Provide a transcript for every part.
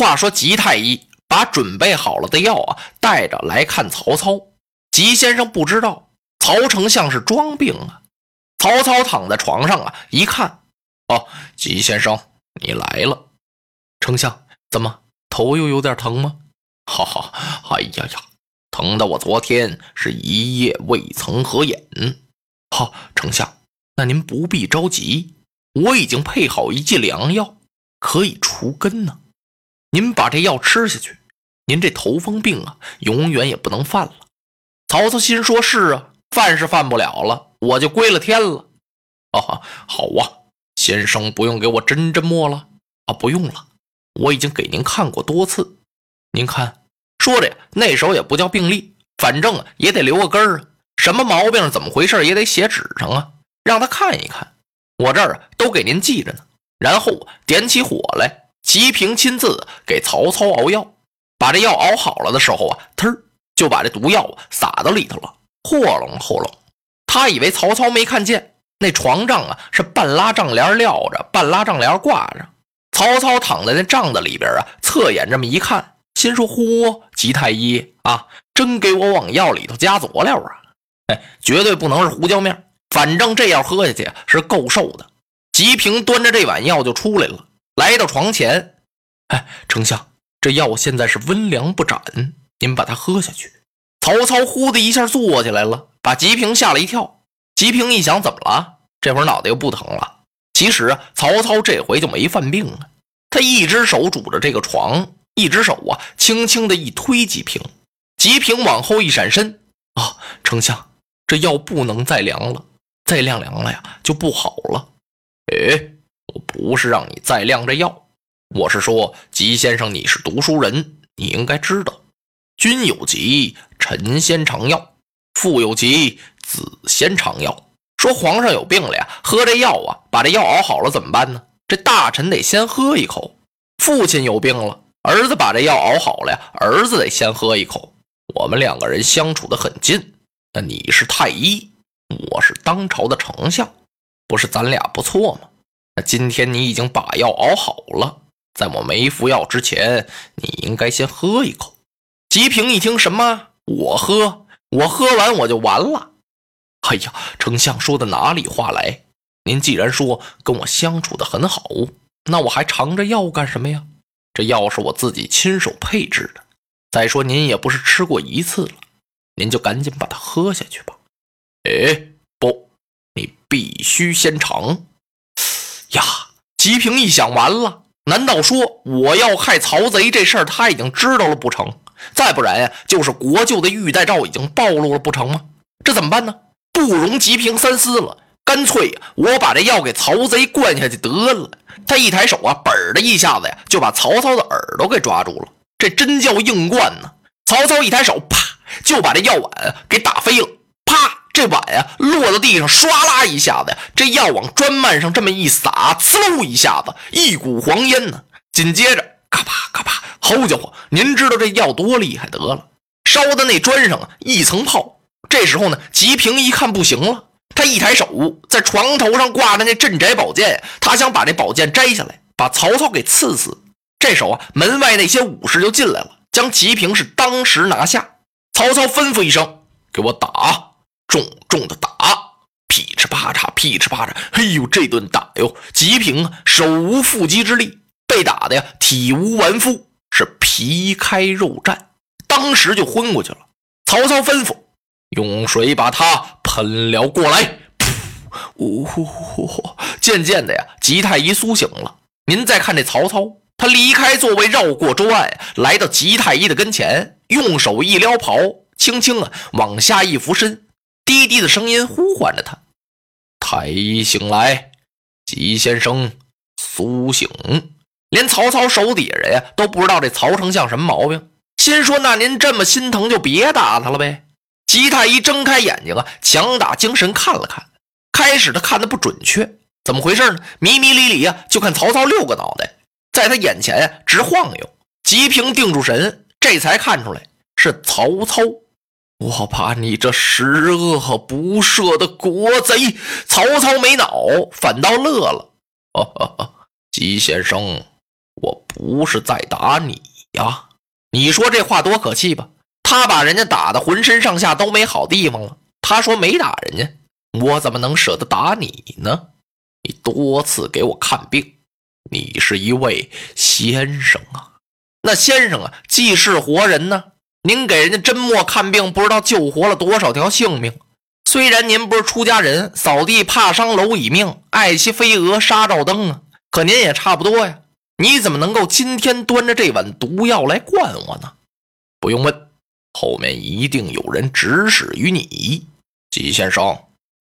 话说，吉太医把准备好了的药啊带着来看曹操。吉先生不知道曹丞相是装病啊。曹操躺在床上啊，一看，哦，吉先生你来了。丞相怎么头又有点疼吗？哈哈，哎呀呀，疼的我昨天是一夜未曾合眼。好，丞相，那您不必着急，我已经配好一剂良药，可以除根呢。您把这药吃下去，您这头风病啊，永远也不能犯了。曹操心说：“是啊，犯是犯不了了，我就归了天了。”啊，好啊，先生不用给我针针墨了啊，不用了，我已经给您看过多次。您看，说着呀，那时候也不叫病历，反正也得留个根儿啊。什么毛病，怎么回事，也得写纸上啊，让他看一看。我这儿啊都给您记着呢。然后点起火来，吉平亲自给曹操熬药。把这药熬好了的时候啊，忒就把这毒药撒到里头了，霍隆霍隆。他以为曹操没看见，那床帐啊是半拉帐帘撂着，半拉帐帘挂着。曹操躺在那帐子里边啊，侧眼这么一看，心说：“嚯，吉太医啊，真给我往药里头加佐料啊！”哎，绝对不能是胡椒面，反正这药喝下去是够受的。吉平端着这碗药就出来了，来到床前，哎，丞相，这药现在是温凉不斩，您把它喝下去。曹操呼的一下坐起来了，把吉平吓了一跳。吉平一想，怎么了？这会儿脑袋又不疼了。其实啊，曹操这回就没犯病啊，他一只手拄着这个床，一只手啊，轻轻的一推吉平，吉平往后一闪身，啊，丞相。这药不能再凉了，再晾凉了呀就不好了。哎，我不是让你再晾这药，我是说，吉先生你是读书人，你应该知道，君有疾，臣先尝药；父有疾，子先尝药。说皇上有病了呀，喝这药啊，把这药熬好了怎么办呢？这大臣得先喝一口。父亲有病了，儿子把这药熬好了呀，儿子得先喝一口。我们两个人相处的很近。那你是太医，我是当朝的丞相，不是咱俩不错吗？那今天你已经把药熬好了，在我没服药之前，你应该先喝一口。吉平一听，什么？我喝？我喝完我就完了？哎呀，丞相说的哪里话来？您既然说跟我相处的很好，那我还尝着药干什么呀？这药是我自己亲手配制的。再说您也不是吃过一次了。您就赶紧把它喝下去吧。哎，不，你必须先尝。呀，吉平一想，完了，难道说我要害曹贼这事儿他已经知道了不成？再不然呀，就是国舅的玉带诏已经暴露了不成吗？这怎么办呢？不容吉平三思了，干脆我把这药给曹贼灌下去得了。他一抬手啊，嘣的一下子呀，就把曹操的耳朵给抓住了。这真叫硬灌呢！曹操一抬手，啪！就把这药碗给打飞了，啪！这碗呀落到地上，唰啦一下子呀，这药往砖幔上这么一撒，呲溜一下子，一股黄烟呢。紧接着，咔啪咔啪，好家伙，您知道这药多厉害得了，烧的那砖上啊一层泡。这时候呢，吉平一看不行了，他一抬手，在床头上挂着那镇宅宝剑，他想把这宝剑摘下来，把曹操给刺死。这时候啊，门外那些武士就进来了，将吉平是当时拿下。曹操吩咐一声：“给我打，重重的打！”噼哧啪嚓，噼哧啪嚓。哎呦，这顿打哟，吉平，手无缚鸡之力，被打的呀，体无完肤，是皮开肉绽，当时就昏过去了。曹操吩咐：“用水把他喷了过来。”噗，呼呼呼！渐渐的呀，吉太医苏醒了。您再看这曹操。他离开座位，绕过桌案，来到吉太医的跟前，用手一撩袍，轻轻啊往下一俯身，低低的声音呼唤着他：“太医醒来，吉先生苏醒。”连曹操手底下人呀都不知道这曹丞相什么毛病，心说：“那您这么心疼，就别打他了呗。”吉太医睁开眼睛啊，强打精神看了看，开始他看的不准确，怎么回事呢？迷迷离离啊，就看曹操六个脑袋。在他眼前直晃悠，吉平定住神，这才看出来是曹操。我把你这十恶不赦的国贼！曹操没恼，反倒乐了。吉先生，我不是在打你呀。你说这话多可气吧？他把人家打的浑身上下都没好地方了，他说没打人家，我怎么能舍得打你呢？你多次给我看病，你是一位先生啊。那先生啊，既是活人呢。您给人家真墨看病，不知道救活了多少条性命。虽然您不是出家人，扫地怕伤蝼蚁命，爱惜飞蛾杀照灯啊，可您也差不多呀。你怎么能够今天端着这碗毒药来灌我呢？不用问，后面一定有人指使于你，季先生。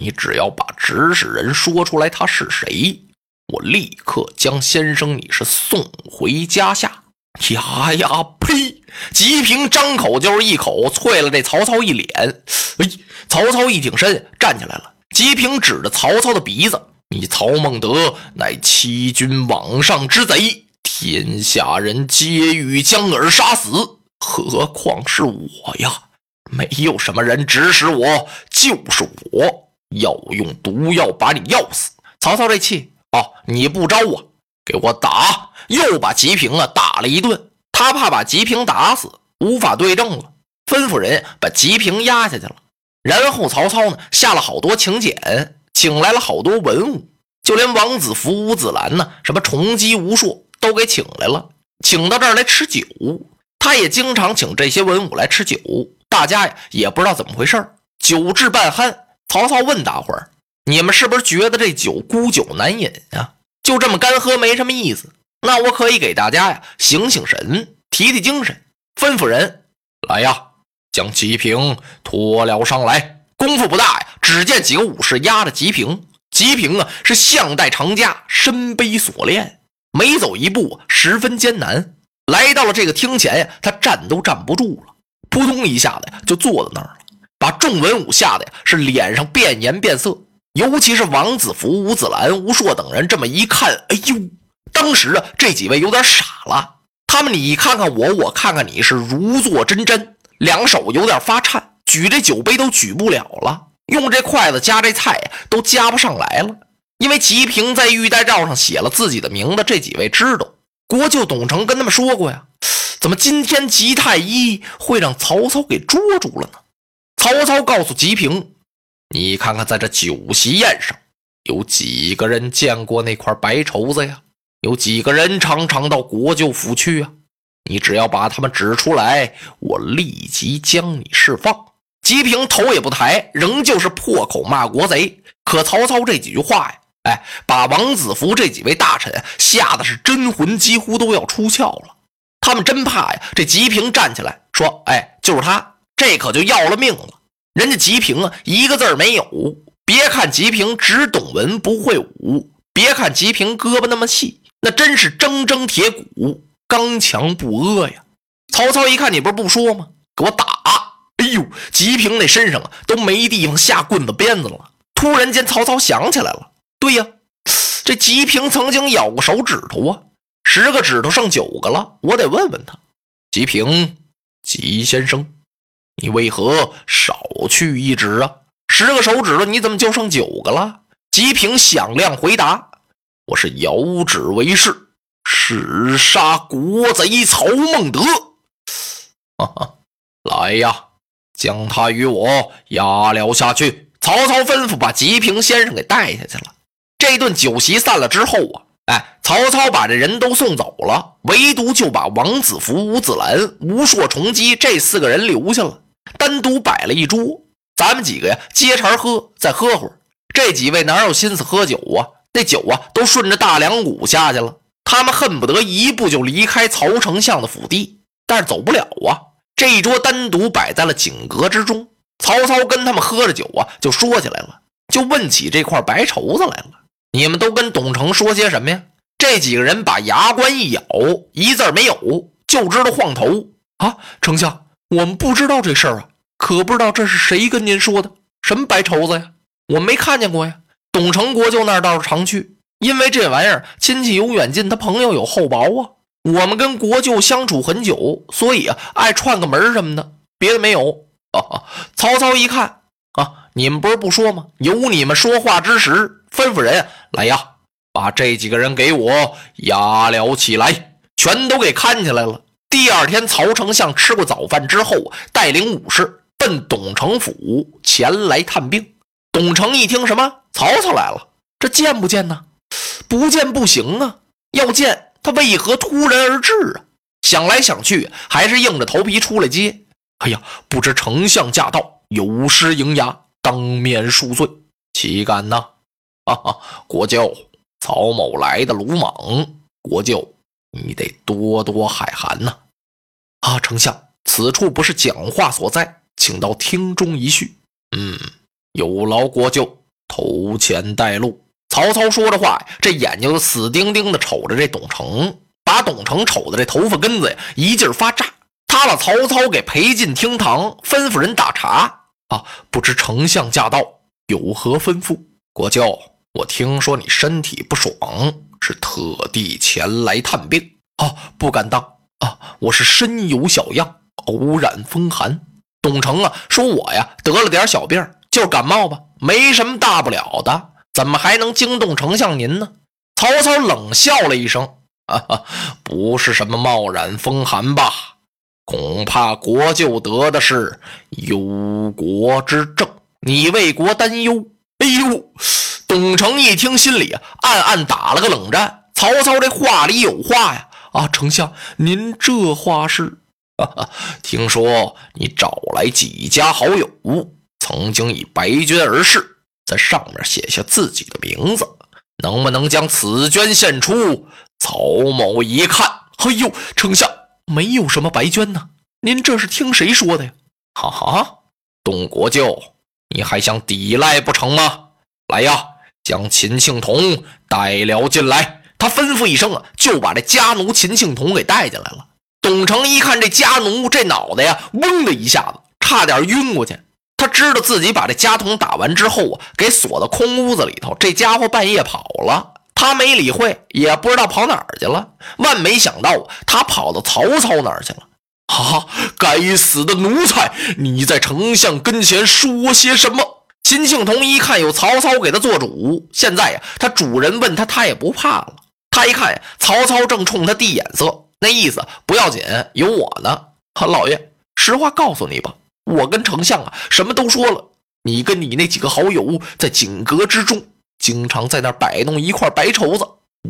你只要把指使人说出来，他是谁，我立刻将先生你是送回家下。呀呀呸！吉平张口就是一口，啐了这曹操一脸。哎，曹操一挺身站起来了。吉平指着曹操的鼻子：“你曹孟德乃欺君罔上之贼，天下人皆欲将尔杀死，何况是我呀？没有什么人指使我，就是我要用毒药把你药死。”曹操这气哦，你不招我，给我打！又把吉平啊打了一顿，他怕把吉平打死，无法对证了，吩咐人把吉平压下去了。然后曹操呢下了好多请柬，请来了好多文武，就连王子服、吴子兰呢，什么崇基、吴硕都给请来了，请到这儿来吃酒。他也经常请这些文武来吃酒，大家呀也不知道怎么回事酒至半酣，曹操问大伙儿：“你们是不是觉得这酒孤酒难饮呀？就这么干喝没什么意思？”那我可以给大家呀醒醒神，提提精神，吩咐人来呀，将吉平拖了上来。功夫不大呀，只见几个武士压着吉平，吉平啊是项带长枷，身背锁链，每走一步十分艰难。来到了这个厅前呀，他站都站不住了，扑通一下子呀就坐在那儿了，把众文武吓得呀是脸上变颜变色，尤其是王子服、吴子兰、吴硕等人，这么一看，哎呦！当时啊，这几位有点傻了。他们你看看我，我看看你，是如坐针毡，两手有点发颤，举这酒杯都举不了了，用这筷子夹这菜都夹不上来了。因为吉平在玉带诏上写了自己的名字，这几位知道。国舅董承跟他们说过呀，怎么今天吉太医会让曹操给捉住了呢？曹操告诉吉平：“你看看，在这酒席宴上，有几个人见过那块白绸子呀？”有几个人常常到国舅府去啊？你只要把他们指出来，我立即将你释放。吉平头也不抬，仍旧是破口骂国贼。可曹操这几句话呀，哎，把王子服这几位大臣吓得是真魂几乎都要出窍了。他们真怕呀，这吉平站起来说：“哎，就是他，这可就要了命了。”人家吉平啊，一个字儿没有。别看吉平只懂文不会武，别看吉平胳膊那么细。那真是铮铮铁骨，刚强不阿呀！曹操一看，你不是不说吗？给我打！哎呦，吉平那身上啊都没地方下棍子鞭子了。突然间，曹操想起来了，对呀，这吉平曾经咬过手指头啊，十个指头剩九个了，我得问问他。吉平，吉先生，你为何少去一指啊？十个手指头，你怎么就剩九个了？吉平响亮回答。我是遥指为誓，誓杀国贼曹孟德。哈哈，来呀，将他与我押了下去。曹操吩咐把吉平先生给带下去了。这顿酒席散了之后啊，哎，曹操把这人都送走了，唯独就把王子服、吴子兰、吴硕、崇基这四个人留下了，单独摆了一桌。咱们几个呀，接茬喝，再喝会儿。这几位哪有心思喝酒啊？那酒啊，都顺着大梁谷下去了。他们恨不得一步就离开曹丞相的府邸，但是走不了啊。这一桌单独摆在了井阁之中。曹操跟他们喝着酒啊，就说起来了，就问起这块白绸子来了。你们都跟董承说些什么呀？这几个人把牙关一咬，一字没有，就知道晃头啊。丞相，我们不知道这事儿啊，可不知道这是谁跟您说的？什么白绸子呀？我没看见过呀。董承国舅那儿倒是常去，因为这玩意儿亲戚有远近，他朋友有厚薄啊。我们跟国舅相处很久，所以啊爱串个门什么的，别的没有。曹操一看啊，你们不是不说吗？有你们说话之时，吩咐人来呀，把这几个人给我押了起来，全都给看起来了。第二天，曹丞相吃过早饭之后，带领武士奔董承府前来探病。董承一听，什么曹操来了，这见不见呢？不见不行啊，要见他为何突然而至啊？想来想去，还是硬着头皮出来接。哎呀，不知丞相驾到，有失迎牙，当面恕罪，岂敢呢？哈哈，国舅，曹某来的鲁莽，国舅你得多多海涵呐。啊，丞相，此处不是讲话所在，请到厅中一叙。嗯，有劳国舅头前带路。曹操说着话，这眼睛死盯盯的瞅着这董承，把董承瞅的这头发根子呀一劲儿发炸。他把曹操给陪进厅堂，吩咐人打茶。啊，不知丞相驾到，有何吩咐？国舅，我听说你身体不爽，是特地前来探病。啊，不敢当。啊，我是身有小恙，偶染风寒。董承啊，说我呀得了点小病，就感冒吧，没什么大不了的，怎么还能惊动丞相您呢？曹操冷笑了一声，哈哈，不是什么冒染风寒吧？恐怕国舅得的是忧国之症，你为国担忧。哎呦，董承一听，心里暗暗打了个冷战。曹操这话里有话呀。啊，丞相，您这话是？听说你找来几家好友，曾经以白绢而誓，在上面写下自己的名字，能不能将此绢献出？曹某一看，哎呦，丞相没有什么白绢呢，您这是听谁说的呀？哈哈，董国舅，你还想抵赖不成吗？来呀，将秦庆童带了进来。他吩咐一声啊，就把这家奴秦庆童给带进来了。董承一看这家奴，这脑袋呀，嗡的一下子，差点晕过去。他知道自己把这家童打完之后啊，给锁到空屋子里头，这家伙半夜跑了。他没理会，也不知道跑哪儿去了。万没想到，他跑到曹操那儿去了。啊！该死的奴才，你在丞相跟前说些什么？秦庆童一看有曹操给他做主，现在呀，他主人问他，他也不怕了。他一看呀，曹操正冲他递眼色，那意思不要紧，有我呢。老爷，实话告诉你吧，我跟丞相啊，什么都说了。你跟你那几个好友在景阁之中，经常在那摆弄一块白绸子，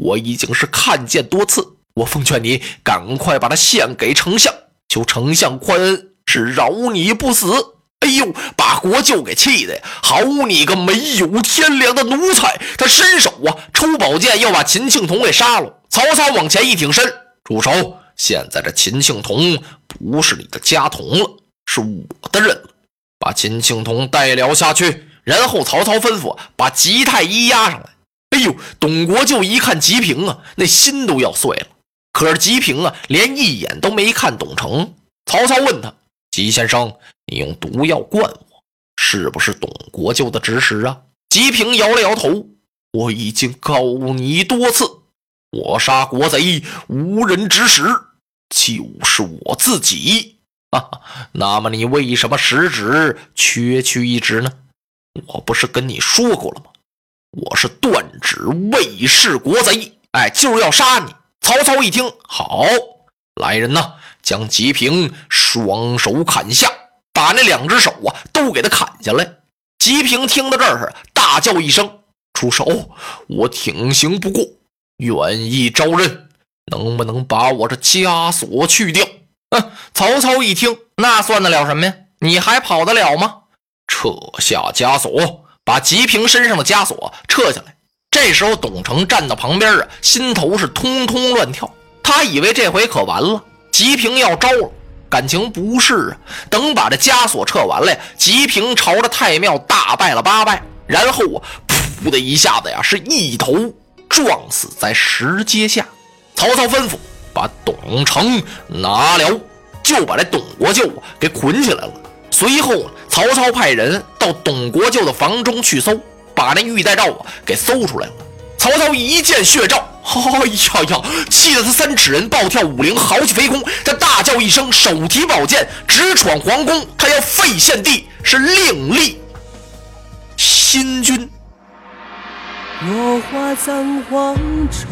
我已经是看见多次。我奉劝你赶快把它献给丞相，求丞相宽恩，是饶你不死。哎呦，把国舅给气的呀！好你个没有天良的奴才！他伸手啊，抽宝剑要把秦庆童给杀了。曹操往前一挺身，住手！现在这秦庆童不是你的家童了，是我的人了。把秦庆童带了下去。然后曹操吩咐把吉太医押上来。哎呦，董国舅一看吉平啊，那心都要碎了。可是吉平啊，连一眼都没看董承。曹操问他：“吉先生。”你用毒药灌我，是不是董国舅的指使啊？吉平摇了摇头，我已经告你多次，我杀国贼无人指使，就是我自己。哈哈，那么你为什么十指缺去一指呢？我不是跟你说过了吗？我是断指卫士国贼，哎，就是要杀你。曹操一听，好，来人呐，将吉平双手砍下。把那两只手啊都给他砍下来。吉平听到这儿，大叫一声：“出手！我挺刑不过，愿意招认，能不能把我这枷锁去掉？”哼！曹操一听，那算得了什么呀？你还跑得了吗？撤下枷锁，把吉平身上的枷锁撤下来。这时候，董承站到旁边啊，心头是通通乱跳。他以为这回可完了，吉平要招了。感情不是啊！等把这枷锁撤完了，吉平朝着太庙大拜了八拜，然后啊，噗的一下子呀，是一头撞死在石阶下。曹操吩咐把董承拿了，就把这董国舅给捆起来了。随后，曹操派人到董国舅的房中去搜，把那玉带诏啊给搜出来了。曹操一见血诏。哎呀呀！气得他三尺人暴跳五陵，豪气飞空。他大叫一声，手提宝剑直闯皇宫。他要废献帝，是另立新君。落花葬黄冢，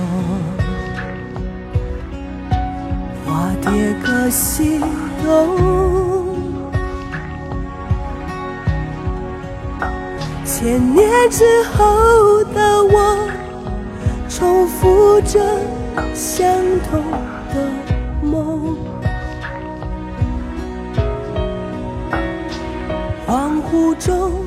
化蝶歌西东。千年之后的我，重复着相同的梦。恍惚中。